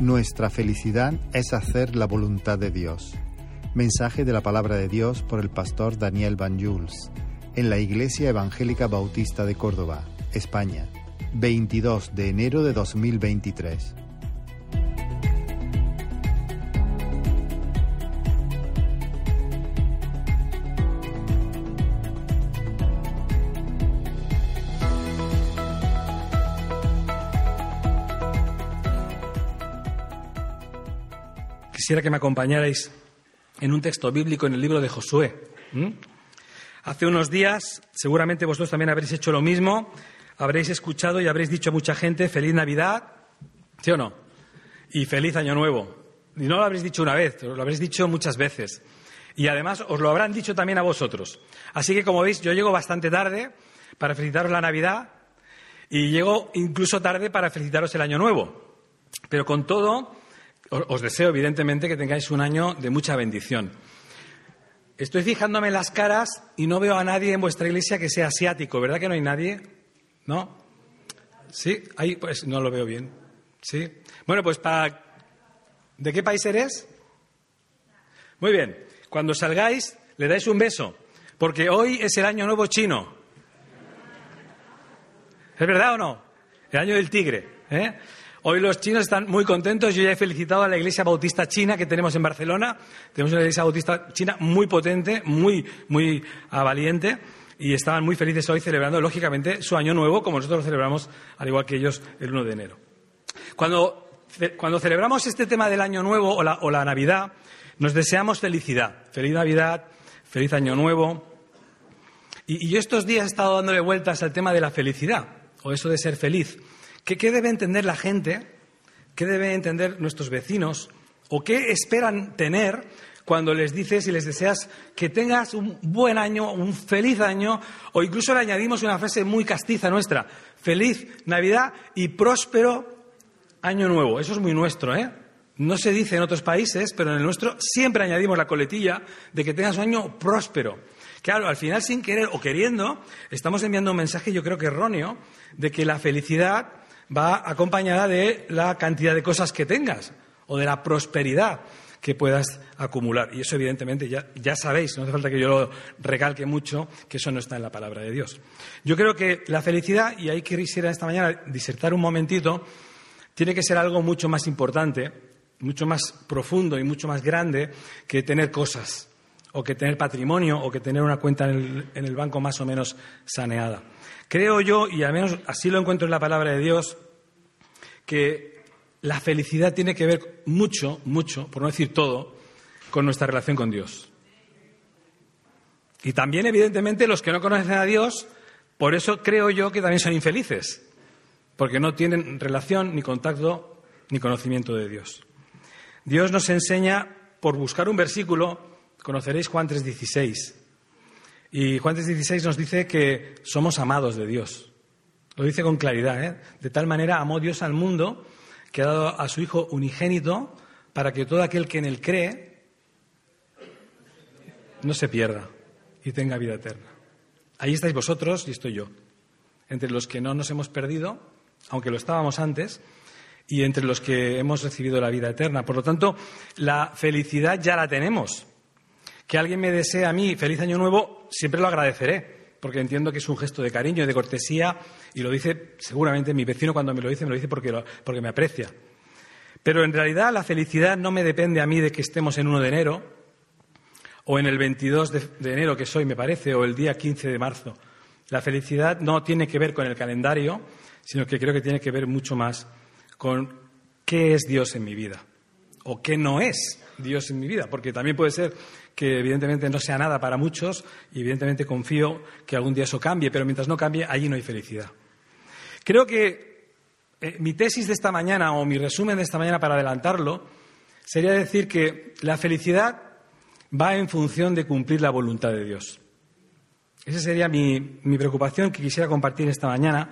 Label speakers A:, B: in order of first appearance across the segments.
A: Nuestra felicidad es hacer la voluntad de Dios. Mensaje de la palabra de Dios por el pastor Daniel Van Jules en la Iglesia Evangélica Bautista de Córdoba, España, 22 de enero de 2023.
B: Quisiera que me acompañarais en un texto bíblico en el libro de Josué. Hace unos días, seguramente vosotros también habréis hecho lo mismo, habréis escuchado y habréis dicho a mucha gente feliz Navidad, ¿sí o no? Y feliz Año Nuevo. Y no lo habréis dicho una vez, lo habréis dicho muchas veces. Y además os lo habrán dicho también a vosotros. Así que, como veis, yo llego bastante tarde para felicitaros la Navidad y llego incluso tarde para felicitaros el Año Nuevo. Pero con todo, os deseo, evidentemente, que tengáis un año de mucha bendición. Estoy fijándome en las caras y no veo a nadie en vuestra iglesia que sea asiático, ¿verdad que no hay nadie? ¿No? ¿Sí? Ahí, pues no lo veo bien. ¿Sí? Bueno, pues para... ¿De qué país eres? Muy bien. Cuando salgáis, le dais un beso, porque hoy es el año nuevo chino. ¿Es verdad o no? El año del tigre. ¿eh? Hoy los chinos están muy contentos. Yo ya he felicitado a la Iglesia Bautista China que tenemos en Barcelona. Tenemos una Iglesia Bautista China muy potente, muy, muy ah, valiente. Y estaban muy felices hoy celebrando, lógicamente, su año nuevo, como nosotros lo celebramos, al igual que ellos, el 1 de enero. Cuando, cuando celebramos este tema del año nuevo o la, o la Navidad, nos deseamos felicidad. Feliz Navidad, feliz año nuevo. Y, y yo estos días he estado dándole vueltas al tema de la felicidad, o eso de ser feliz. ¿Qué, debe entender la gente? ¿Qué deben entender nuestros vecinos? ¿O qué esperan tener cuando les dices y les deseas que tengas un buen año, un feliz año, o incluso le añadimos una frase muy castiza nuestra, feliz Navidad y próspero año nuevo. Eso es muy nuestro, ¿eh? No se dice en otros países, pero en el nuestro siempre añadimos la coletilla de que tengas un año próspero. Claro, al final, sin querer o queriendo, estamos enviando un mensaje, yo creo que erróneo, de que la felicidad va acompañada de la cantidad de cosas que tengas o de la prosperidad que puedas acumular. Y eso, evidentemente, ya, ya, sabéis, no hace falta que yo lo recalque mucho, que eso no está en la palabra de Dios. Yo creo que la felicidad, y ahí quisiera esta mañana disertar un momentito, tiene que ser algo mucho más importante, mucho más profundo y mucho más grande que tener cosas, o que tener patrimonio, o que tener una cuenta en el, en el banco más o menos saneada. Creo yo, y al menos así lo encuentro en la palabra de Dios, que la felicidad tiene que ver mucho, mucho, por no decir todo, con nuestra relación con Dios. Y también, evidentemente, los que no conocen a Dios, por eso creo yo que también son infelices, porque no tienen relación, ni contacto, ni conocimiento de Dios. Dios nos enseña, por buscar un versículo, conoceréis Juan 3:16, y Juan 3:16 nos dice que somos amados de Dios. Lo dice con claridad. ¿eh? De tal manera amó Dios al mundo que ha dado a su Hijo unigénito para que todo aquel que en él cree no se pierda y tenga vida eterna. Ahí estáis vosotros y estoy yo. Entre los que no nos hemos perdido, aunque lo estábamos antes, y entre los que hemos recibido la vida eterna. Por lo tanto, la felicidad ya la tenemos que alguien me desee a mí feliz año nuevo, siempre lo agradeceré, porque entiendo que es un gesto de cariño y de cortesía, y lo dice seguramente mi vecino cuando me lo dice, me lo dice porque, porque me aprecia. Pero en realidad la felicidad no me depende a mí de que estemos en 1 de enero, o en el 22 de, de enero, que soy, me parece, o el día 15 de marzo. La felicidad no tiene que ver con el calendario, sino que creo que tiene que ver mucho más con qué es Dios en mi vida, o qué no es Dios en mi vida, porque también puede ser que evidentemente no sea nada para muchos y evidentemente confío que algún día eso cambie, pero mientras no cambie, allí no hay felicidad. Creo que eh, mi tesis de esta mañana o mi resumen de esta mañana para adelantarlo sería decir que la felicidad va en función de cumplir la voluntad de Dios. Esa sería mi, preocupación que quisiera compartir esta mañana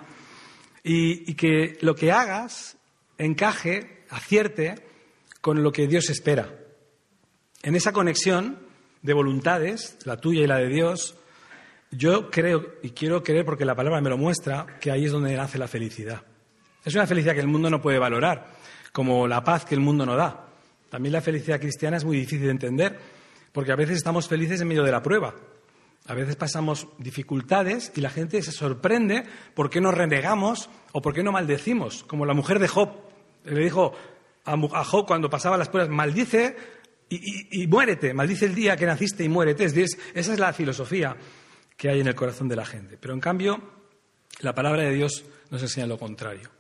B: y que lo que hagas encaje, acierte con lo que Dios espera. En esa conexión de voluntades, la tuya y la de Dios, yo creo y quiero creer, porque la palabra me lo muestra, que ahí es donde nace la felicidad. Es una felicidad que el mundo no puede valorar, como la paz que el mundo no da. También la felicidad cristiana es muy difícil de entender, porque a veces estamos felices en medio de la prueba. A veces pasamos dificultades y la gente se sorprende por qué nos renegamos o por qué no maldecimos, como la mujer de Job. Le dijo a Job cuando pasaba las pruebas, maldice y, muérete, maldice el día que naciste y muérete. esa es la filosofía que hay en el corazón de la gente. Pero en cambio, la palabra de Dios nos enseña lo contrario.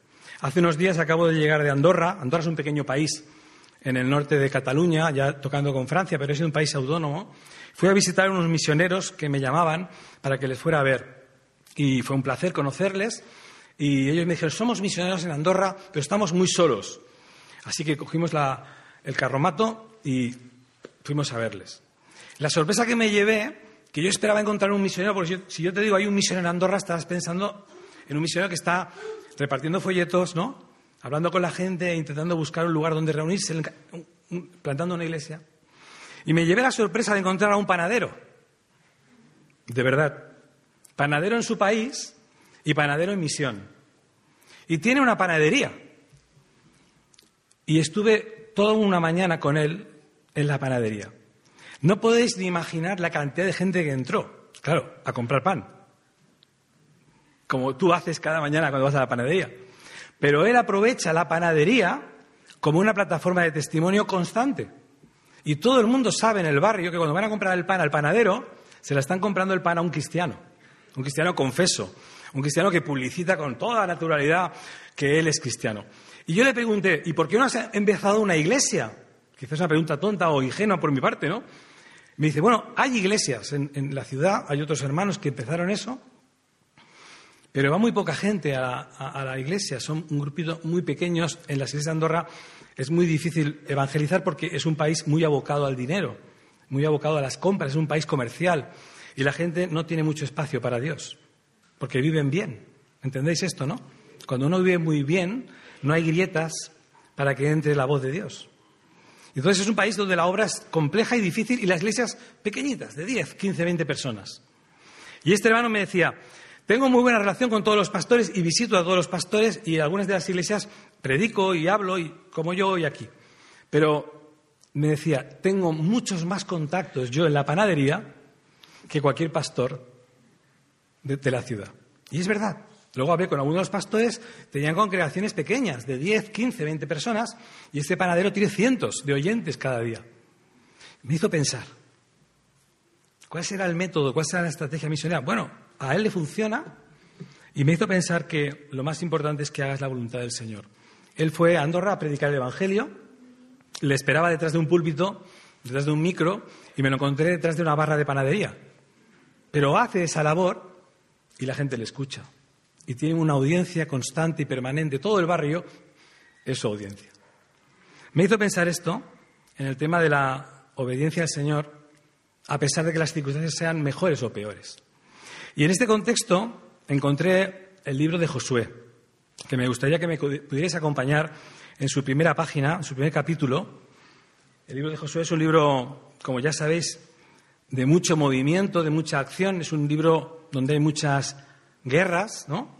B: Hace unos días acabo de llegar de Andorra. Andorra es un pequeño país en el norte de Cataluña, ya tocando con Francia, pero es un país autónomo. Fui a visitar a unos misioneros que me llamaban para que les fuera a ver. Y fue un placer conocerles. Y ellos me dijeron, somos misioneros en Andorra, pero estamos muy solos. Así que cogimos el carromato y fuimos a verles. La sorpresa que me llevé, que yo esperaba encontrar un misionero, porque si yo te digo hay un misionero en Andorra, estás pensando en un misionero que está repartiendo folletos, ¿no? Hablando con la gente, intentando buscar un lugar donde reunirse, plantando una iglesia. Y me llevé la sorpresa de encontrar a un panadero. De verdad. Panadero en su país y panadero en misión. Y tiene una panadería. Y estuve toda una mañana con él en la panadería. No podéis ni imaginar la cantidad de gente que entró, claro, a comprar pan. Como tú haces cada mañana cuando vas a la panadería. Pero él aprovecha la panadería como una plataforma de testimonio constante. Y todo el mundo sabe en el barrio que cuando van a comprar el pan al panadero, se la están comprando el pan a un cristiano, un cristiano confeso, un cristiano que publicita con toda naturalidad que él es cristiano. Y yo le pregunté, ¿y por qué no has empezado una iglesia? Quizás es una pregunta tonta o ingenua por mi parte, ¿no? Me dice, bueno, hay iglesias en, la ciudad, hay otros hermanos que empezaron eso, pero va muy poca gente a, la iglesia, son un grupito muy pequeños. En las iglesias de Andorra es muy difícil evangelizar porque es un país muy abocado al dinero, muy abocado a las compras, es un país comercial y la gente no tiene mucho espacio para Dios, porque viven bien. ¿Entendéis esto, no? Cuando uno vive muy bien, no hay grietas para que entre la voz de Dios. Entonces es un país donde la obra es compleja y difícil y las iglesias pequeñitas, de 10, 15, 20 personas. Y este hermano me decía, tengo muy buena relación con todos los pastores y visito a todos los pastores y en algunas de las iglesias predico y hablo y como yo hoy aquí. Pero me decía, tengo muchos más contactos yo en la panadería que cualquier pastor de, la ciudad. Y es verdad. Luego hablé con algunos pastores, tenían congregaciones pequeñas, de 10, 15, 20 personas, y este panadero tiene cientos de oyentes cada día. Me hizo pensar, ¿cuál será el método, cuál será la estrategia misionera? Bueno, a él le funciona y me hizo pensar que lo más importante es que hagas la voluntad del Señor. Él fue a Andorra a predicar el Evangelio, le esperaba detrás de un púlpito, detrás de un micro, y me lo encontré detrás de una barra de panadería. Pero hace esa labor y la gente le escucha. Y tiene una audiencia constante y permanente. Todo el barrio es su audiencia. Me hizo pensar esto en el tema de la obediencia al Señor, a pesar de que las circunstancias sean mejores o peores. Y en este contexto encontré el libro de Josué, que me gustaría que me pudierais acompañar en su primera página, en su primer capítulo. El libro de Josué es un libro, como ya sabéis, de mucho movimiento, de mucha acción. Es un libro donde hay muchas guerras, ¿no?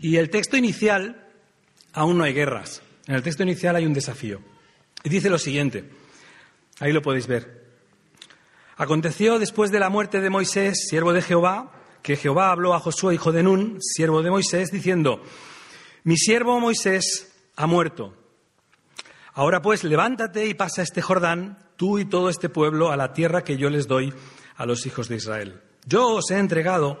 B: Y el texto inicial, aún no hay guerras. En el texto inicial hay un desafío. Y dice lo siguiente, ahí lo podéis ver. Aconteció después de la muerte de Moisés, siervo de Jehová, que Jehová habló a Josué, hijo de Nun, siervo de Moisés, diciendo, mi siervo Moisés ha muerto. Ahora pues, levántate y pasa este Jordán, tú y todo este pueblo, a la tierra que yo les doy a los hijos de Israel. Yo os he entregado,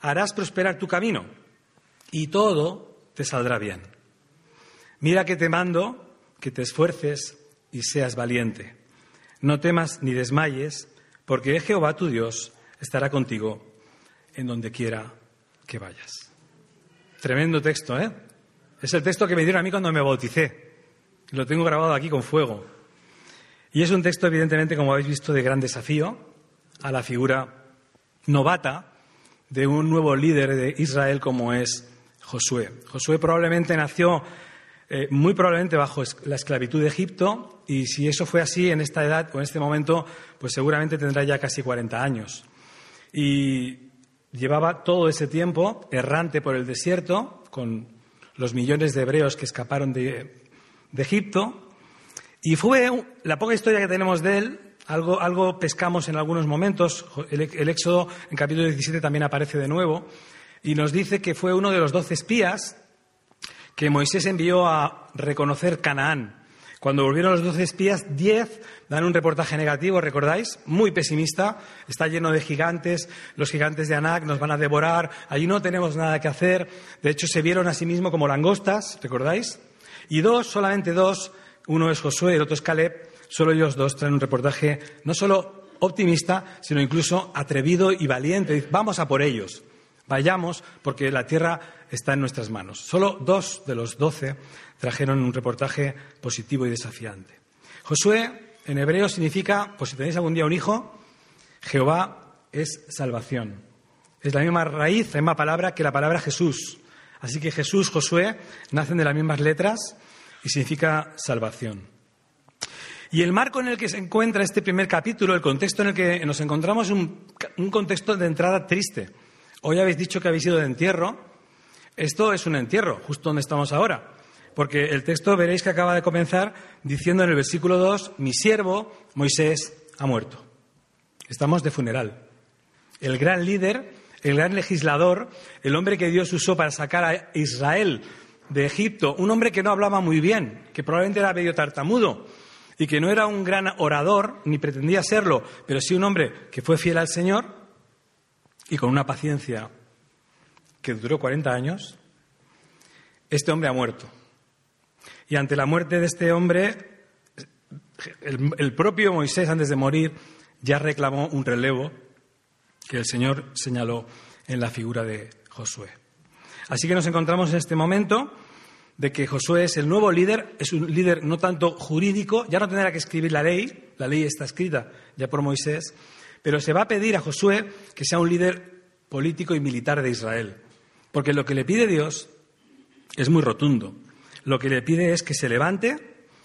B: harás prosperar tu camino y todo te saldrá bien. Mira que te mando que te esfuerces y seas valiente. No temas ni desmayes, porque Jehová tu Dios estará contigo en donde quiera que vayas. Tremendo texto, ¿eh? Es el texto que me dieron a mí cuando me bauticé. Lo tengo grabado aquí con fuego. Y es un texto, evidentemente, como habéis visto, de gran desafío a la figura novata de un nuevo líder de Israel como es Josué. Josué probablemente nació eh, muy probablemente bajo la esclavitud de Egipto y si eso fue así en esta edad o en este momento, pues seguramente tendrá ya casi 40 años. Y llevaba todo ese tiempo errante por el desierto con los millones de hebreos que escaparon de, Egipto. Y fue la poca historia que tenemos de él, algo, pescamos en algunos momentos, el, el, Éxodo en capítulo 17 también aparece de nuevo, y nos dice que fue uno de los doce espías que Moisés envió a reconocer Canaán. Cuando volvieron los doce espías, diez dan un reportaje negativo, ¿recordáis? Muy pesimista, está lleno de gigantes, los gigantes de Anak nos van a devorar, allí no tenemos nada que hacer, de hecho se vieron a sí mismos como langostas, ¿recordáis? Y dos, solamente dos, uno es Josué y el otro es Caleb, solo ellos dos traen un reportaje no solo optimista, sino incluso atrevido y valiente. Vamos a por ellos, vayamos porque la tierra está en nuestras manos. Solo dos de los doce trajeron un reportaje positivo y desafiante. Josué en hebreo significa, pues si tenéis algún día un hijo, Jehová es salvación. Es la misma raíz, la misma palabra que la palabra Jesús. Así que Jesús, Josué, nacen de las mismas letras y significa salvación. Y el marco en el que se encuentra este primer capítulo, el contexto en el que nos encontramos, es un, contexto de entrada triste. Hoy habéis dicho que habéis ido de entierro. Esto es un entierro, justo donde estamos ahora. Porque el texto veréis que acaba de comenzar diciendo en el versículo 2, mi siervo Moisés ha muerto. Estamos de funeral. El gran líder, el gran legislador, el hombre que Dios usó para sacar a Israel de Egipto, un hombre que no hablaba muy bien, que probablemente era medio tartamudo y que no era un gran orador, ni pretendía serlo, pero sí un hombre que fue fiel al Señor y con una paciencia que duró 40 años, este hombre ha muerto. Y ante la muerte de este hombre, el, propio Moisés, antes de morir, ya reclamó un relevo que el Señor señaló en la figura de Josué. Así que nos encontramos en este momento de que Josué es el nuevo líder, es un líder no tanto jurídico, ya no tendrá que escribir la ley, la ley está escrita ya por Moisés, pero se va a pedir a Josué que sea un líder político y militar de Israel, porque lo que le pide Dios es muy rotundo lo que le pide es que se levante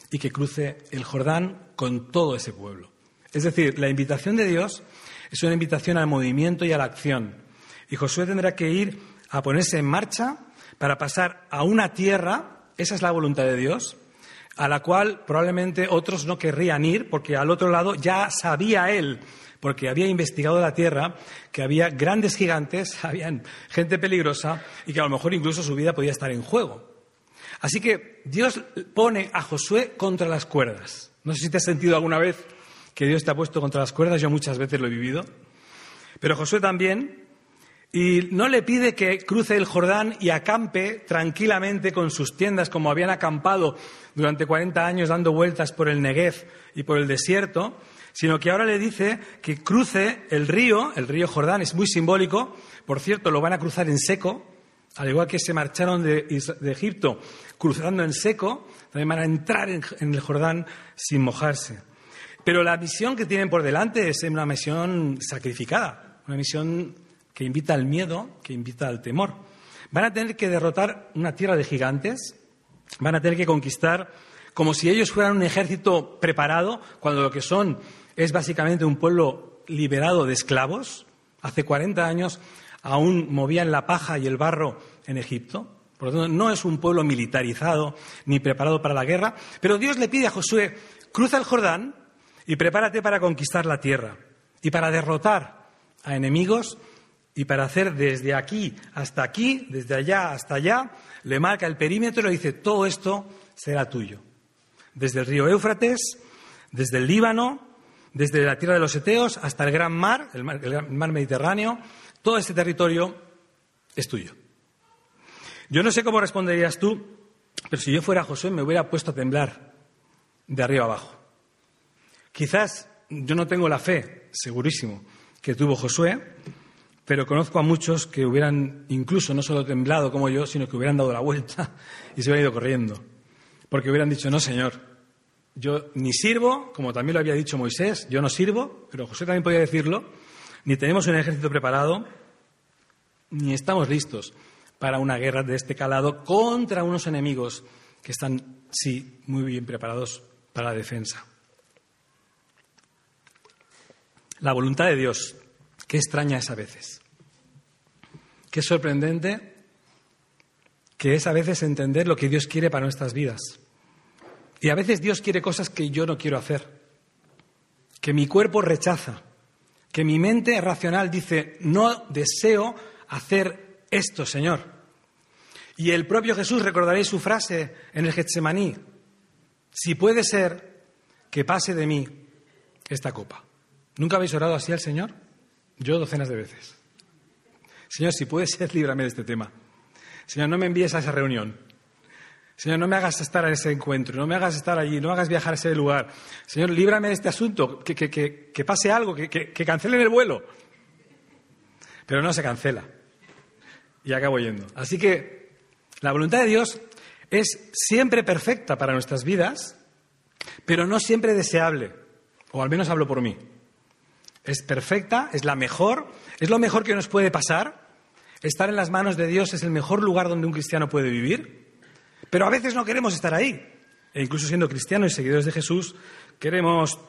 B: y que cruce el Jordán con todo ese pueblo. Es decir, la invitación de Dios es una invitación al movimiento y a la acción. Y Josué tendrá que ir a ponerse en marcha para pasar a una tierra, esa es la voluntad de Dios, a la cual probablemente otros no querrían ir, porque al otro lado ya sabía él, porque había investigado la tierra, que había grandes gigantes, había gente peligrosa y que a lo mejor incluso su vida podía estar en juego. Así que Dios pone a Josué contra las cuerdas. No sé si te has sentido alguna vez que Dios te ha puesto contra las cuerdas, yo muchas veces lo he vivido. Pero Josué también, y no le pide que cruce el Jordán y acampe tranquilamente con sus tiendas como habían acampado durante 40 años dando vueltas por el Negev y por el desierto, sino que ahora le dice que cruce el río, el río Jordán, es muy simbólico, por cierto, lo van a cruzar en seco, al igual que se marcharon de, Egipto cruzando en seco, también van a entrar en, el Jordán sin mojarse. Pero la misión que tienen por delante es una misión sacrificada, una misión que invita al miedo, que invita al temor. Van a tener que derrotar una tierra de gigantes, van a tener que conquistar como si ellos fueran un ejército preparado, cuando lo que son es básicamente un pueblo liberado de esclavos. Hace 40 años aún movían la paja y el barro en Egipto. Por lo tanto, no es un pueblo militarizado ni preparado para la guerra, pero Dios le pide a Josué, cruza el Jordán y prepárate para conquistar la tierra y para derrotar a enemigos Y para hacer desde aquí hasta aquí, desde allá hasta allá, le marca el perímetro y le dice, todo esto será tuyo. Desde el río Éufrates, desde el Líbano, desde la tierra de los Eteos hasta el gran mar, el mar, mar Mediterráneo, todo este territorio es tuyo. Yo no sé cómo responderías tú, pero si yo fuera José me hubiera puesto a temblar de arriba abajo. Quizás yo no tengo la fe, segurísimo, que tuvo Josué, pero conozco a muchos que hubieran incluso no solo temblado como yo, sino que hubieran dado la vuelta y se hubieran ido corriendo. Porque hubieran dicho, no, Señor, yo ni sirvo, como también lo había dicho Moisés, yo no sirvo, pero José también podía decirlo, ni tenemos un ejército preparado, ni estamos listos para una guerra de este calado contra unos enemigos que están, sí, muy bien preparados para la defensa. La voluntad de Dios, qué extraña es a veces. Qué sorprendente que es a veces entender lo que Dios quiere para nuestras vidas. Y a veces Dios quiere cosas que yo no quiero hacer, que mi cuerpo rechaza, que mi mente racional dice, no deseo hacer esto, Señor. Y el propio Jesús, recordaréis su frase en el Getsemaní, si puede ser que pase de mí esta copa. ¿Nunca habéis orado así al Señor? Yo docenas de veces. Señor, si puede ser, líbrame de este tema. Señor, no me envíes a esa reunión. Señor, no me hagas estar en ese encuentro, no me hagas estar allí, no me hagas viajar a ese lugar. Señor, líbrame de este asunto, que, que pase algo, que, cancelen el vuelo. Pero no se cancela. Y acabo yendo. Así que la voluntad de Dios es siempre perfecta para nuestras vidas, pero no siempre deseable. O al menos hablo por mí. Es perfecta, es la mejor, es lo mejor que nos puede pasar. Estar en las manos de Dios es el mejor lugar donde un cristiano puede vivir. Pero a veces no queremos estar ahí. E incluso siendo cristianos y seguidores de Jesús, queremos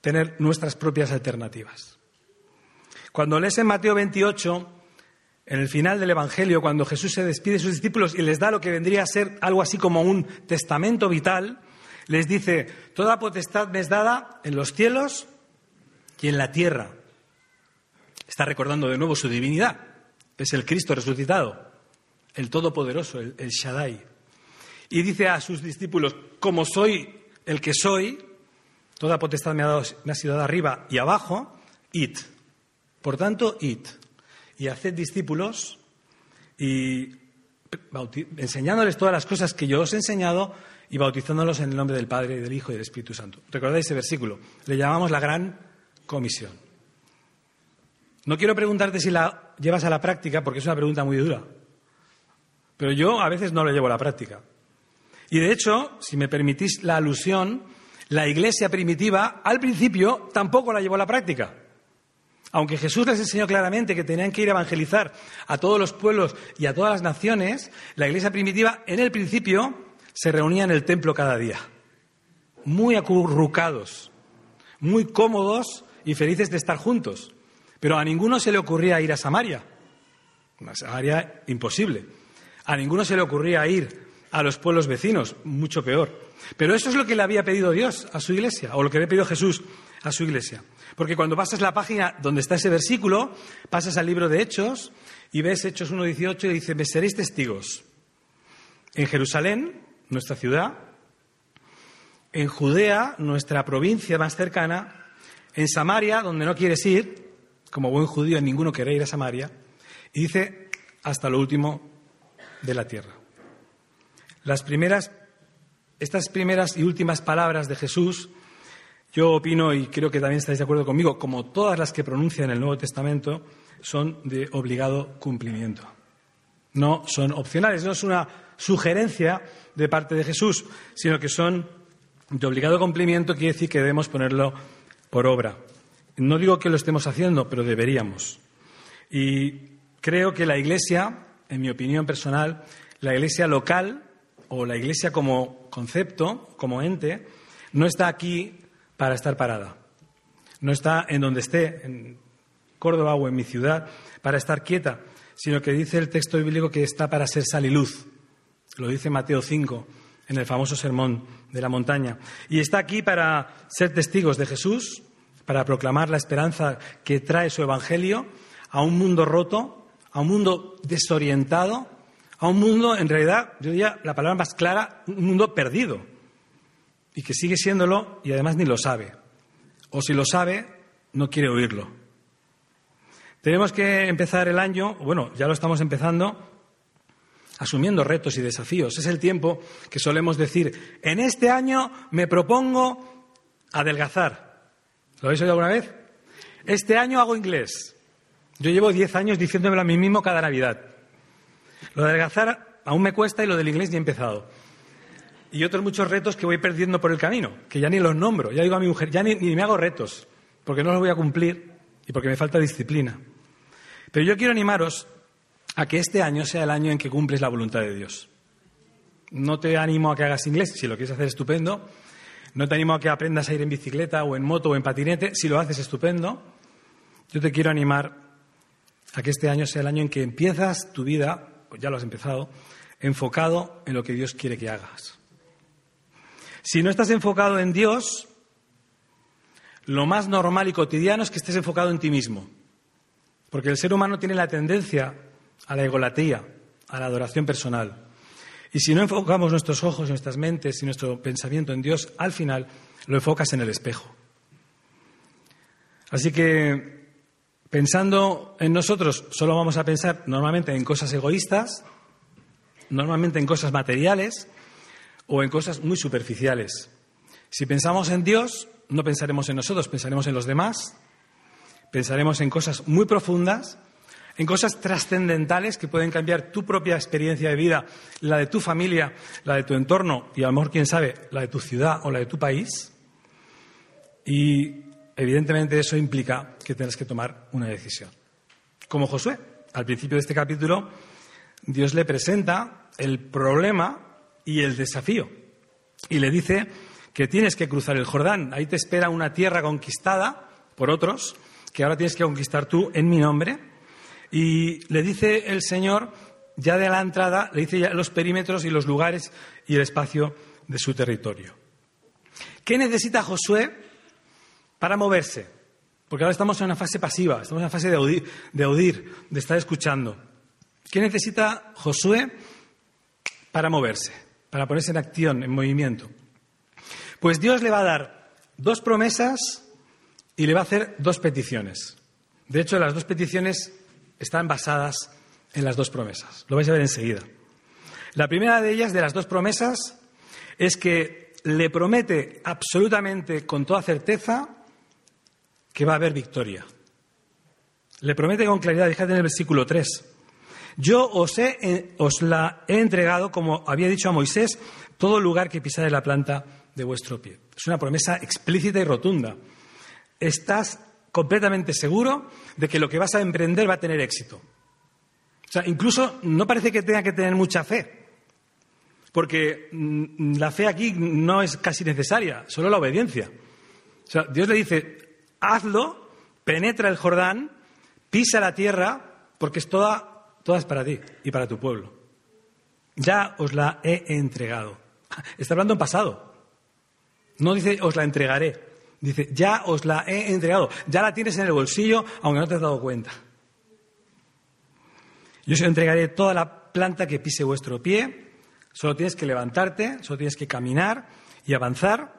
B: tener nuestras propias alternativas. Cuando lees en Mateo 28, en el final del Evangelio, cuando Jesús se despide de sus discípulos y les da lo que vendría a ser algo así como un testamento vital, les dice, toda potestad me es dada en los cielos y en la tierra. Está recordando de nuevo su divinidad. Es el Cristo resucitado, el Todopoderoso, el, Shaddai. Y dice a sus discípulos, como soy el que soy, toda potestad me ha, sido dada arriba y abajo, id. Por tanto, id. Y haced discípulos y enseñándoles todas las cosas que yo os he enseñado y bautizándolos en el nombre del Padre, del Hijo y del Espíritu Santo. ¿Recordáis ese versículo? Le llamamos la gran comisión. No quiero preguntarte si la llevas a la práctica, porque es una pregunta muy dura. Pero yo a veces no lo llevo a la práctica. Y de hecho, si me permitís la alusión, la iglesia primitiva al principio tampoco la llevó a la práctica. Aunque Jesús les enseñó claramente que tenían que ir a evangelizar a todos los pueblos y a todas las naciones, la iglesia primitiva en el principio se reunía en el templo cada día, muy acurrucados, muy cómodos y felices de estar juntos. Pero a ninguno se le ocurría ir a Samaria. Una Samaria imposible. A ninguno se le ocurría ir a los pueblos vecinos, mucho peor. Pero eso es lo que le había pedido Dios a su iglesia, o lo que le ha pedido Jesús a su iglesia. Porque cuando pasas la página donde está ese versículo, pasas al libro de Hechos y ves Hechos 1.18 y dice, me seréis testigos en Jerusalén, nuestra ciudad, en Judea, nuestra provincia más cercana, en Samaria, donde no quieres ir, como buen judío ninguno quiere ir a Samaria, y dice hasta lo último de la tierra. Las primeras, estas primeras y últimas palabras de Jesús, yo opino, y creo que también estáis de acuerdo conmigo, como todas las que pronuncia en el Nuevo Testamento, son de obligado cumplimiento. No son opcionales, no es una sugerencia de parte de Jesús, sino que son de obligado cumplimiento, quiere decir que debemos ponerlo por obra. No digo que lo estemos haciendo, pero deberíamos. Y creo que la Iglesia, en mi opinión personal, la Iglesia local o la Iglesia como concepto, como ente, no está aquí para estar parada. No está en donde esté, en Córdoba o en mi ciudad, para estar quieta, sino que dice el texto bíblico que está para ser sal y luz. Lo dice Mateo 5 en el famoso sermón de la montaña. Y está aquí para ser testigos de Jesús, para proclamar la esperanza que trae su Evangelio a un mundo roto, a un mundo desorientado, a un mundo, en realidad, yo diría la palabra más clara, un mundo perdido. Y que sigue siéndolo y además ni lo sabe. O si lo sabe, no quiere oírlo. Tenemos que empezar el año, bueno, ya lo estamos empezando, asumiendo retos y desafíos. Es el tiempo que solemos decir, en este año me propongo adelgazar. ¿Lo habéis oído alguna vez? Este año hago inglés. Yo llevo diez años diciéndomelo a mí mismo cada Navidad. Lo de adelgazar aún me cuesta y lo del inglés ni he empezado. Y otros muchos retos que voy perdiendo por el camino, que ya ni los nombro. Ya digo a mi mujer, ya ni me hago retos, porque no los voy a cumplir y porque me falta disciplina. Pero yo quiero animaros a que este año sea el año en que cumples la voluntad de Dios. No te animo a que hagas inglés, si lo quieres hacer estupendo. No te animo a que aprendas a ir en bicicleta o en moto o en patinete, si lo haces estupendo. Yo te quiero animar a que este año sea el año en que empiezas tu vida, pues ya lo has empezado, enfocado en lo que Dios quiere que hagas. Si no estás enfocado en Dios, lo más normal y cotidiano es que estés enfocado en ti mismo. Porque el ser humano tiene la tendencia a la egolatría, a la adoración personal. Y si no enfocamos nuestros ojos, nuestras mentes y nuestro pensamiento en Dios, al final lo enfocas en el espejo. Así que, pensando en nosotros, solo vamos a pensar normalmente en cosas egoístas, normalmente en cosas materiales o en cosas muy superficiales. Si pensamos en Dios, no pensaremos en nosotros, pensaremos en los demás, pensaremos en cosas muy profundas en cosas trascendentales que pueden cambiar tu propia experiencia de vida, la de tu familia, la de tu entorno y a lo mejor, quién sabe, la de tu ciudad o la de tu país. Y evidentemente eso implica que tienes que tomar una decisión. Como Josué, al principio de este capítulo, Dios le presenta el problema y el desafío. Y le dice que tienes que cruzar el Jordán. Ahí te espera una tierra conquistada por otros, que ahora tienes que conquistar tú en mi nombre y le dice el Señor, ya de la entrada, le dice ya los perímetros y los lugares y el espacio de su territorio. ¿Qué necesita Josué para moverse? Porque ahora estamos en una fase pasiva, estamos en una fase de oír, de, oír, de estar escuchando. ¿Qué necesita Josué para moverse, para ponerse en acción, en movimiento? Pues Dios le va a dar dos promesas y le va a hacer dos peticiones. De hecho, las dos peticiones están basadas en las dos promesas. Lo vais a ver enseguida. La primera de ellas, de las dos promesas, es que le promete absolutamente, con toda certeza, que va a haber victoria. Le promete con claridad, fíjate en el versículo 3. Yo os, he, os la he entregado, como había dicho a Moisés, todo lugar que pisare la planta de vuestro pie. Es una promesa explícita y rotunda. Estás completamente seguro de que lo que vas a emprender va a tener éxito. O sea, incluso no parece que tenga que tener mucha fe, porque mm, la fe aquí no es casi necesaria, solo la obediencia. O sea, Dios le dice, hazlo, penetra el Jordán, pisa la tierra, porque es toda, toda es para ti y para tu pueblo. Ya os la he entregado. Está hablando en pasado. No dice os la entregaré. Dice, ya os la he entregado, ya la tienes en el bolsillo, aunque no te has dado cuenta. Yo os entregaré toda la planta que pise vuestro pie, solo tienes que levantarte, solo tienes que caminar y avanzar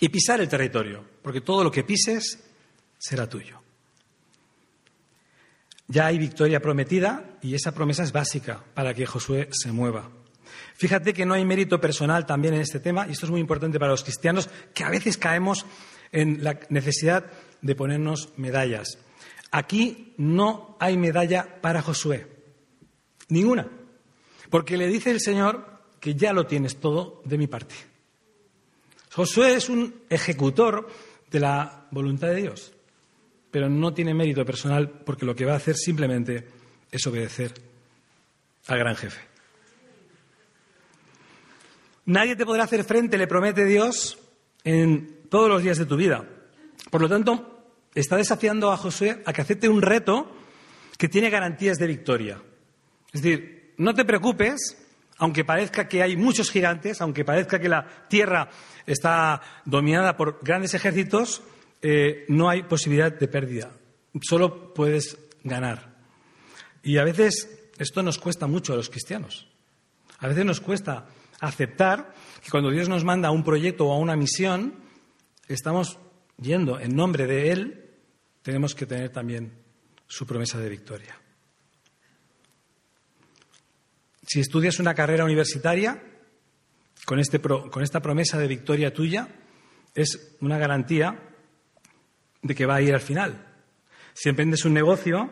B: y pisar el territorio, porque todo lo que pises será tuyo. Ya hay victoria prometida y esa promesa es básica para que Josué se mueva. Fíjate que no hay mérito personal también en este tema, y esto es muy importante para los cristianos, que a veces caemos en la necesidad de ponernos medallas. Aquí no hay medalla para Josué. Ninguna. Porque le dice el Señor que ya lo tienes todo de mi parte. Josué es un ejecutor de la voluntad de Dios, pero no tiene mérito personal porque lo que va a hacer simplemente es obedecer al gran jefe. Nadie te podrá hacer frente, le promete Dios, en todos los días de tu vida. Por lo tanto, está desafiando a Josué a que acepte un reto que tiene garantías de victoria. Es decir, no te preocupes, aunque parezca que hay muchos gigantes, aunque parezca que la tierra está dominada por grandes ejércitos, eh, no hay posibilidad de pérdida. Solo puedes ganar. Y a veces esto nos cuesta mucho a los cristianos. A veces nos cuesta aceptar que cuando Dios nos manda a un proyecto o a una misión, estamos yendo en nombre de Él, tenemos que tener también su promesa de victoria. Si estudias una carrera universitaria, con, este con esta promesa de victoria tuya, es una garantía de que va a ir al final. Si emprendes un negocio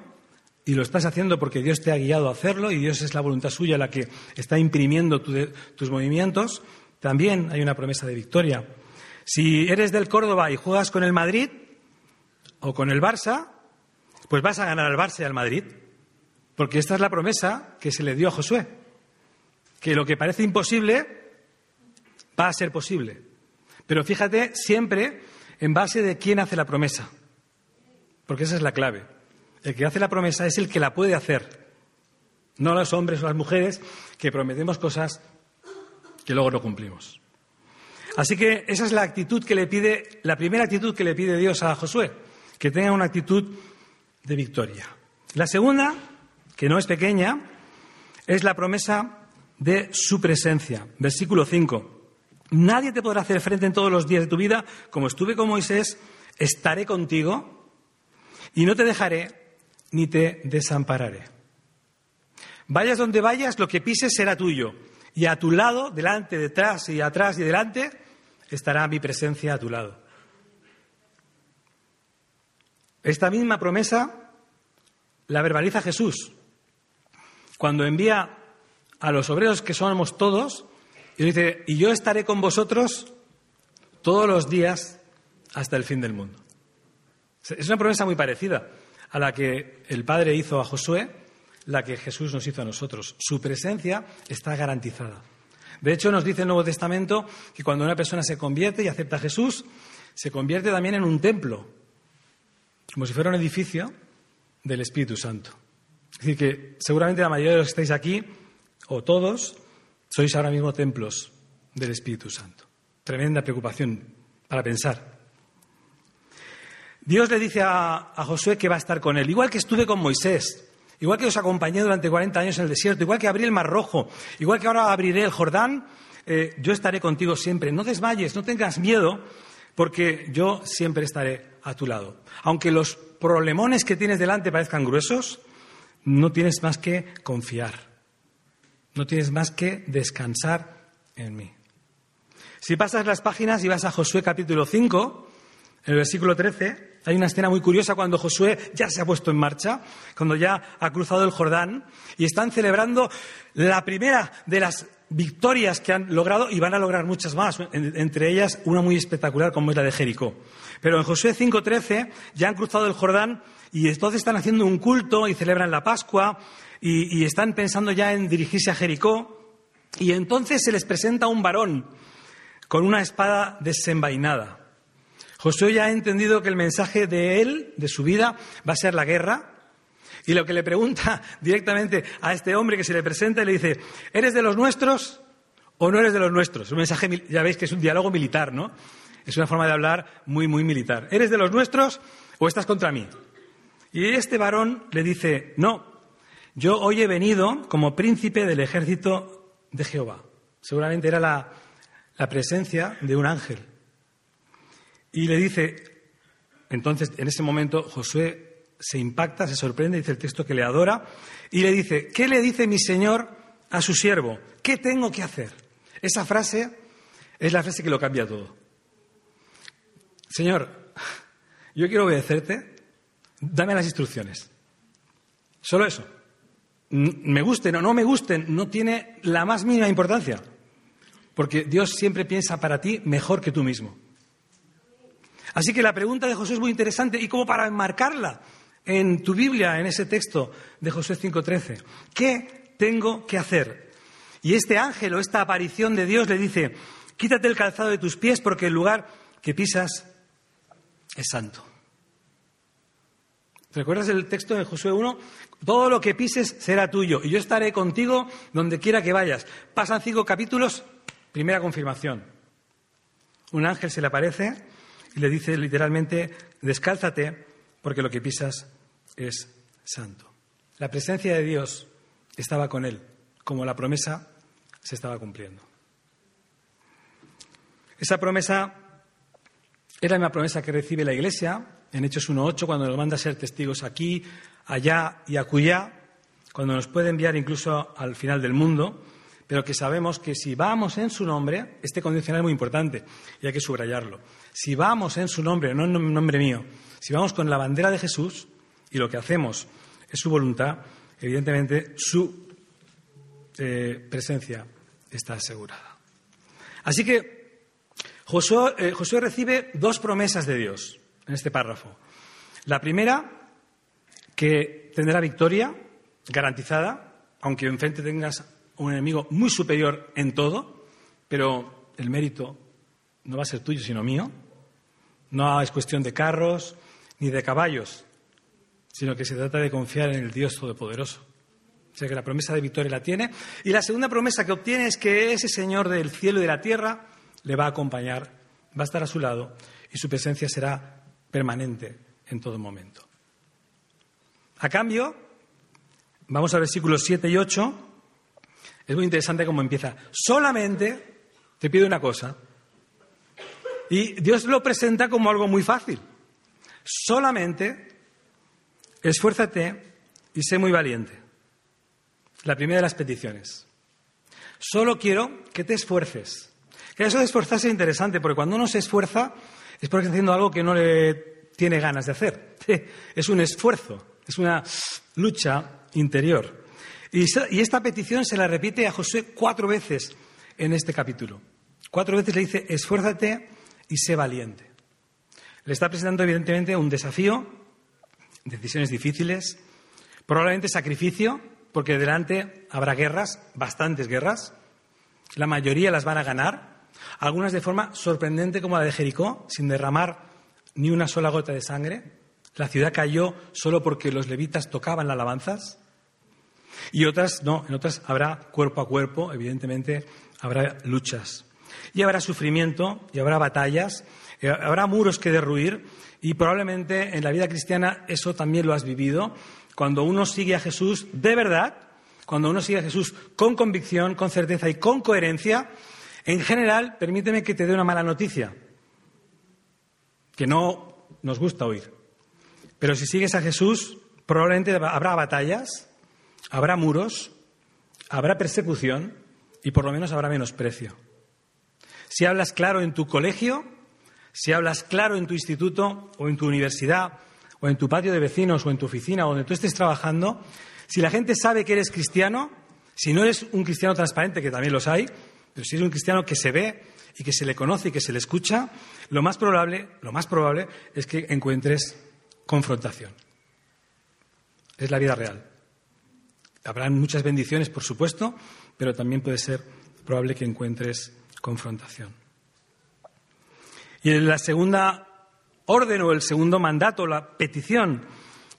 B: y lo estás haciendo porque Dios te ha guiado a hacerlo y Dios es la voluntad suya la que está imprimiendo tus movimientos, también hay una promesa de victoria. Si eres del Córdoba y juegas con el Madrid o con el Barça, pues vas a ganar al Barça y al Madrid, porque esta es la promesa que se le dio a Josué, que lo que parece imposible va a ser posible. Pero fíjate siempre en base de quién hace la promesa, porque esa es la clave. El que hace la promesa es el que la puede hacer, no los hombres o las mujeres que prometemos cosas que luego no cumplimos. Así que esa es la actitud que le pide, la primera actitud que le pide Dios a Josué, que tenga una actitud de victoria. La segunda, que no es pequeña, es la promesa de su presencia. Versículo 5. Nadie te podrá hacer frente en todos los días de tu vida, como estuve con Moisés, estaré contigo y no te dejaré ni te desampararé. Vayas donde vayas, lo que pises será tuyo. Y a tu lado, delante, detrás y atrás y delante, estará mi presencia a tu lado. Esta misma promesa la verbaliza Jesús cuando envía a los obreros que somos todos y dice, y yo estaré con vosotros todos los días hasta el fin del mundo. Es una promesa muy parecida a la que el Padre hizo a Josué, la que Jesús nos hizo a nosotros. Su presencia está garantizada. De hecho, nos dice el Nuevo Testamento que cuando una persona se convierte y acepta a Jesús, se convierte también en un templo, como si fuera un edificio del Espíritu Santo. Es decir, que seguramente la mayoría de los que estáis aquí, o todos, sois ahora mismo templos del Espíritu Santo. Tremenda preocupación para pensar. Dios le dice a, Josué que va a estar con él, igual que estuve con Moisés, igual que os acompañé durante 40 años en el desierto, igual que abrí el Mar Rojo, igual que ahora abriré el Jordán, eh, yo estaré contigo siempre. No desmayes, no tengas miedo, porque yo siempre estaré a tu lado. Aunque los problemones que tienes delante parezcan gruesos, no tienes más que confiar. No tienes más que descansar en mí. Si pasas las páginas y vas a Josué capítulo 5, en el versículo 13, hay una escena muy curiosa cuando Josué ya se ha puesto en marcha, cuando ya ha cruzado el Jordán y están celebrando la primera de las victorias que han logrado y van a lograr muchas más, entre ellas una muy espectacular como es la de Jericó. Pero en Josué 5.13 ya han cruzado el Jordán y entonces están haciendo un culto y celebran la Pascua y, están pensando ya en dirigirse a Jericó, y entonces se les presenta un varón con una espada desenvainada. Josué ya ha entendido que el mensaje de él, de su vida, va a ser la guerra. Y lo que le pregunta directamente a este hombre que se le presenta, le dice, ¿eres de los nuestros o no eres de los nuestros? Un mensaje, ya veis que es un diálogo militar, ¿no? Es una forma de hablar muy, muy militar. ¿Eres de los nuestros o estás contra mí? Y este varón le dice, no, yo hoy he venido como príncipe del ejército de Jehová. Seguramente era la, presencia de un ángel. Y le dice, entonces en ese momento Josué se impacta, se sorprende, dice el texto que le adora, y le dice, ¿qué le dice mi Señor a su siervo? ¿Qué tengo que hacer? Esa frase es la frase que lo cambia todo. Señor, yo quiero obedecerte, dame las instrucciones. Solo eso me gusten o no me gusten, no tiene la más mínima importancia. Porque Dios siempre piensa para ti mejor que tú mismo. Así que la pregunta de José es muy interesante y como para enmarcarla en tu Biblia, en ese texto de José 5.13. ¿Qué tengo que hacer? Y este ángel o esta aparición de Dios le dice, quítate el calzado de tus pies porque el lugar que pisas es santo. ¿Recuerdas el texto de Josué 1? Todo lo que pises será tuyo y yo estaré contigo donde quiera que vayas. Pasan cinco capítulos, primera confirmación. Un ángel se le aparece y le dice literalmente, descálzate porque lo que pisas es santo. La presencia de Dios estaba con él, como la promesa se estaba cumpliendo. Esa promesa era una promesa que recibe la Iglesia en Hechos 1.8, cuando nos manda a ser testigos aquí, allá y acullá, cuando nos puede enviar incluso al final del mundo, pero que sabemos que si vamos en su nombre, este condicional es muy importante y hay que subrayarlo. Si vamos en su nombre, no en nombre mío, si vamos con la bandera de Jesús y lo que hacemos es su voluntad, evidentemente su eh, presencia está asegurada. Así que eh, Josué, recibe dos promesas de Dios en este párrafo. La primera, que tendrá victoria garantizada, aunque enfrente tengas un enemigo muy superior en todo, pero el mérito no va a ser tuyo, sino mío. No es cuestión de carros ni de caballos, sino que se trata de confiar en el Dios Todopoderoso. O sea que la promesa de victoria la tiene. Y la segunda promesa que obtiene es que ese Señor del cielo y de la tierra le va a acompañar, va a estar a su lado y su presencia será permanente en todo momento. A cambio, vamos al versículos 7 y 8. Es muy interesante cómo empieza. Solamente te pido una cosa. Y Dios lo presenta como algo muy fácil. Solamente esfuérzate y sé muy valiente. La primera de las peticiones. Solo quiero que te esfuerces eso de esforzarse es interesante, porque cuando uno se esfuerza es porque está haciendo algo que no le tiene ganas de hacer. Es un esfuerzo, es una lucha interior. Y esta petición se la repite a José cuatro veces en este capítulo. Cuatro veces le dice, esfuérzate y sé valiente. Le está presentando evidentemente un desafío, decisiones difíciles, probablemente sacrificio, porque delante habrá guerras, bastantes guerras. La mayoría las van a ganar, algunas de forma sorprendente como la de Jericó, sin derramar ni una sola gota de sangre. La ciudad cayó solo porque los levitas tocaban las alabanzas. Y otras no, en otras habrá cuerpo a cuerpo, evidentemente habrá luchas. Y habrá sufrimiento, y habrá batallas, y habrá muros que derruir, y probablemente en la vida cristiana eso también lo has vivido. Cuando uno sigue a Jesús de verdad, cuando uno sigue a Jesús con convicción, con certeza y con coherencia, en general, permíteme que te dé una mala noticia, que no nos gusta oír. Pero si sigues a Jesús, probablemente habrá batallas, habrá muros, habrá persecución y por lo menos habrá menosprecio. Si hablas claro en tu colegio, si hablas claro en tu instituto o en tu universidad o en tu patio de vecinos o en tu oficina o donde tú estés trabajando, si la gente sabe que eres cristiano, si no eres un cristiano transparente, que también los hay, pero si es un cristiano que se ve y que se le conoce y que se le escucha, lo más probable, lo más probable es que encuentres confrontación. Es la vida real. Habrán muchas bendiciones, por supuesto, pero también puede ser probable que encuentres confrontación. Y en la segunda orden o el segundo mandato, la petición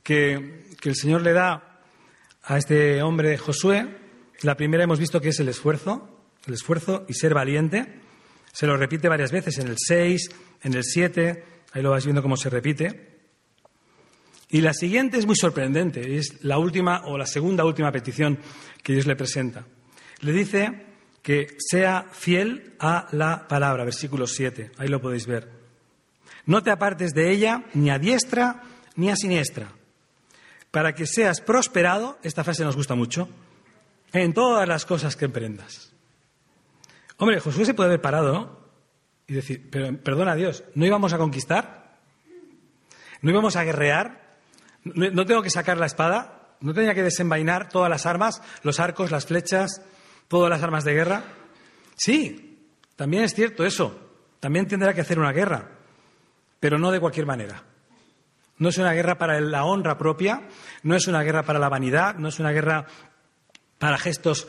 B: que, que el Señor le da a este hombre Josué, la primera hemos visto que es el esfuerzo, el esfuerzo y ser valiente. Se lo repite varias veces en el 6, en el 7, ahí lo vas viendo cómo se repite. Y la siguiente es muy sorprendente, es la última o la segunda última petición que Dios le presenta. Le dice que sea fiel a la palabra, versículo 7, ahí lo podéis ver. No te apartes de ella ni a diestra ni a siniestra, para que seas prosperado, esta frase nos gusta mucho, en todas las cosas que emprendas. Hombre, Josué se puede haber parado y decir, pero perdona Dios, ¿no íbamos a conquistar? ¿No íbamos a guerrear? ¿No, tengo que sacar la espada? ¿No tenía que desenvainar todas las armas, los arcos, las flechas, todas las armas de guerra? Sí, también es cierto eso. También tendrá que hacer una guerra, pero no de cualquier manera. No es una guerra para la honra propia, no es una guerra para la vanidad, no es una guerra para gestos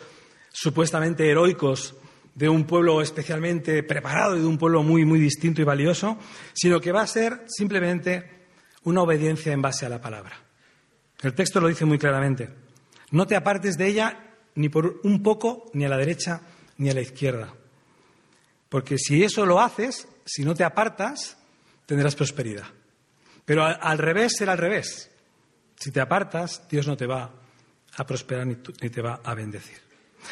B: supuestamente heroicos de un pueblo especialmente preparado y de un pueblo muy, muy distinto y valioso, sino que va a ser simplemente una obediencia en base a la palabra. El texto lo dice muy claramente. No te apartes de ella ni por un poco, ni a la derecha, ni a la izquierda. Porque si eso lo haces, si no te apartas, tendrás prosperidad. Pero al, revés será al revés. Si te apartas, Dios no te va a prosperar ni, te va a bendecir.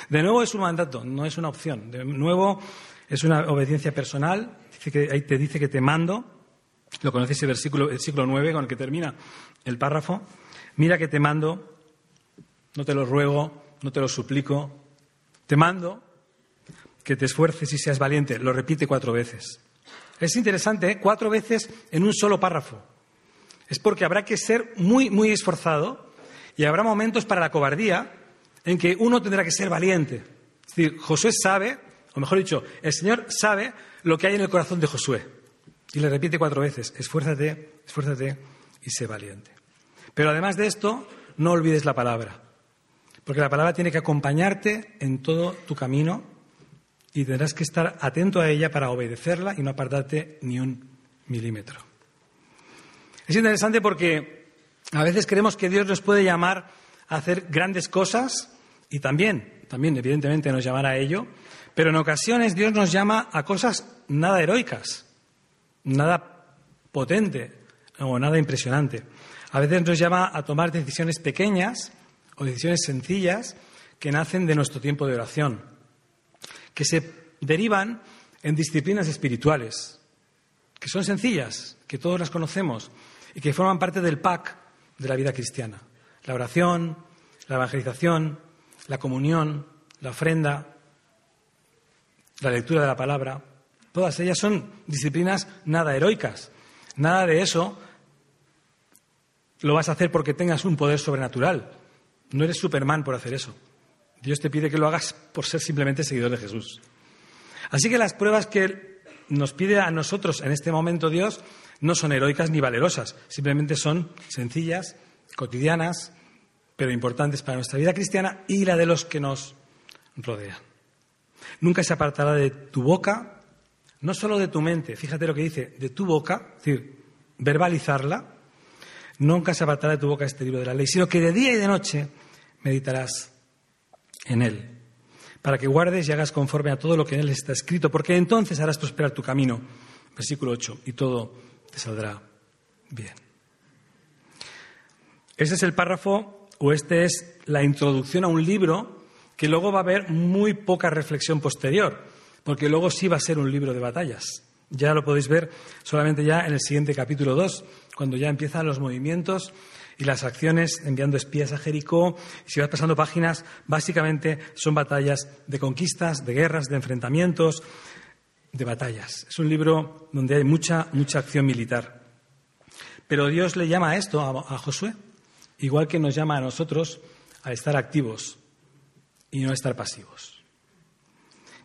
B: De nuevo es un mandato, no es una opción. De nuevo es una obediencia personal. Dice que, ahí te dice que te mando. Lo conoces el versículo, el versículo 9 con el que termina el párrafo. Mira que te mando, no te lo ruego, no te lo suplico, te mando que te esfuerces y seas valiente. Lo repite cuatro veces. Es interesante, ¿eh? cuatro veces en un solo párrafo. Es porque habrá que ser muy, muy esforzado y habrá momentos para la cobardía en que uno tendrá que ser valiente. Es decir, Josué sabe, o mejor dicho, el Señor sabe lo que hay en el corazón de Josué. Y le repite cuatro veces, esfuérzate, esfuérzate y sé valiente. Pero además de esto, no olvides la palabra, porque la palabra tiene que acompañarte en todo tu camino y tendrás que estar atento a ella para obedecerla y no apartarte ni un milímetro. Es interesante porque a veces creemos que Dios nos puede llamar a hacer grandes cosas y también, también evidentemente nos llamará a ello, pero en ocasiones Dios nos llama a cosas nada heroicas, nada potente o nada impresionante. A veces nos llama a tomar decisiones pequeñas o decisiones sencillas que nacen de nuestro tiempo de oración, que se derivan en disciplinas espirituales, que son sencillas, que todos las conocemos y que forman parte del pack de la vida cristiana. La oración, la evangelización, la comunión, la ofrenda, la lectura de la palabra, todas ellas son disciplinas nada heroicas. Nada de eso lo vas a hacer porque tengas un poder sobrenatural. No eres Superman por hacer eso. Dios te pide que lo hagas por ser simplemente seguidor de Jesús. Así que las pruebas que nos pide a nosotros en este momento Dios no son heroicas ni valerosas, simplemente son sencillas, cotidianas, pero importantes para nuestra vida cristiana y la de los que nos rodean. Nunca se apartará de tu boca, no solo de tu mente, fíjate lo que dice, de tu boca, es decir, verbalizarla, nunca se apartará de tu boca este libro de la ley, sino que de día y de noche meditarás en él, para que guardes y hagas conforme a todo lo que en él está escrito, porque entonces harás prosperar tu camino. Versículo 8, y todo te saldrá bien. Este es el párrafo, o este es la introducción a un libro que luego va a haber muy poca reflexión posterior, porque luego sí va a ser un libro de batallas. Ya lo podéis ver solamente ya en el siguiente capítulo 2, cuando ya empiezan los movimientos y las acciones enviando espías a Jericó. Si vas pasando páginas, básicamente son batallas de conquistas, de guerras, de enfrentamientos, de batallas. Es un libro donde hay mucha, mucha acción militar. Pero Dios le llama a esto a, Josué, igual que nos llama a nosotros a estar activos y no a estar pasivos.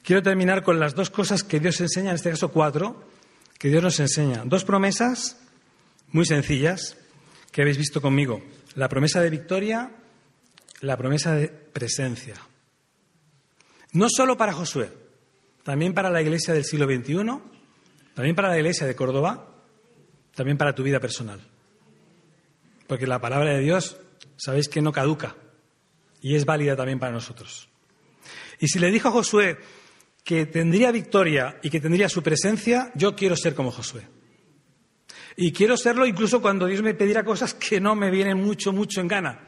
B: Quiero terminar con las dos cosas que Dios enseña, en este caso cuatro, que Dios nos enseña. Dos promesas muy sencillas que habéis visto conmigo. La promesa de victoria, la promesa de presencia. No solo para Josué, también para la iglesia del siglo XXI, también para la iglesia de Córdoba, también para tu vida personal. Porque la palabra de Dios, sabéis que no caduca y es válida también para nosotros. Y si le dijo a Josué que tendría victoria y que tendría su presencia, yo quiero ser como Josué. Y quiero serlo incluso cuando Dios me pedirá cosas que no me vienen mucho, mucho en gana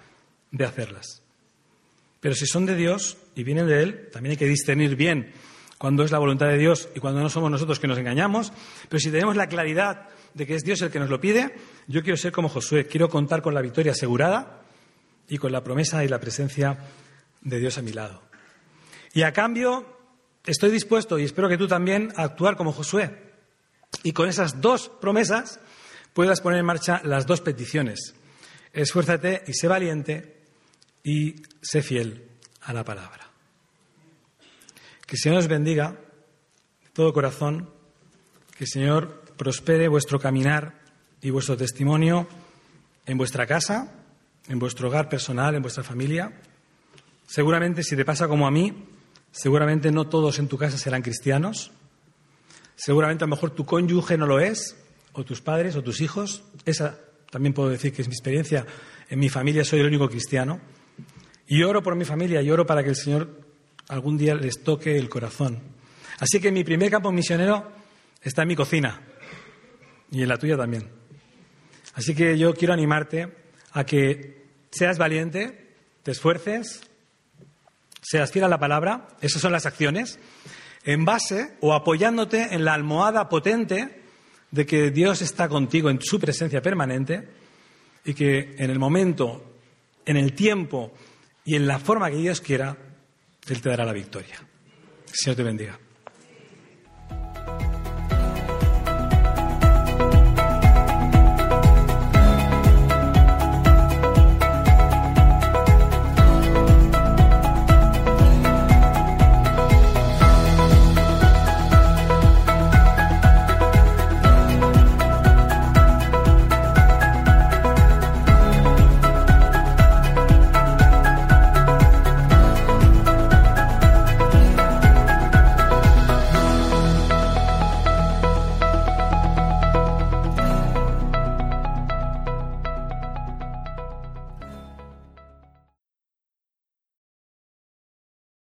B: de hacerlas. Pero si son de Dios y vienen de Él, también hay que discernir bien cuando es la voluntad de Dios y cuando no somos nosotros que nos engañamos, pero si tenemos la claridad de que es Dios el que nos lo pide, yo quiero ser como Josué, quiero contar con la victoria asegurada y con la promesa y la presencia de Dios a mi lado. Y a cambio, estoy dispuesto, y espero que tú también, a actuar como Josué. Y con esas dos promesas puedas poner en marcha las dos peticiones. Esfuérzate y sé valiente y sé fiel a la palabra. Que el Señor os bendiga de todo corazón, que el Señor prospere vuestro caminar y vuestro testimonio en vuestra casa, en vuestro hogar personal, en vuestra familia. Seguramente, si te pasa como a mí, seguramente no todos en tu casa serán cristianos. Seguramente a lo mejor tu cónyuge no lo es, o tus padres, o tus hijos. Esa también puedo decir que es mi experiencia. En mi familia soy el único cristiano. Y oro por mi familia y oro para que el Señor algún día les toque el corazón. Así que mi primer campo misionero está en mi cocina y en la tuya también. Así que yo quiero animarte a que seas valiente, te esfuerces, seas fiel a la palabra, esas son las acciones, en base o apoyándote en la almohada potente de que Dios está contigo en su presencia permanente y que en el momento, en el tiempo y en la forma que Dios quiera, Él te dará la victoria. Señor te bendiga.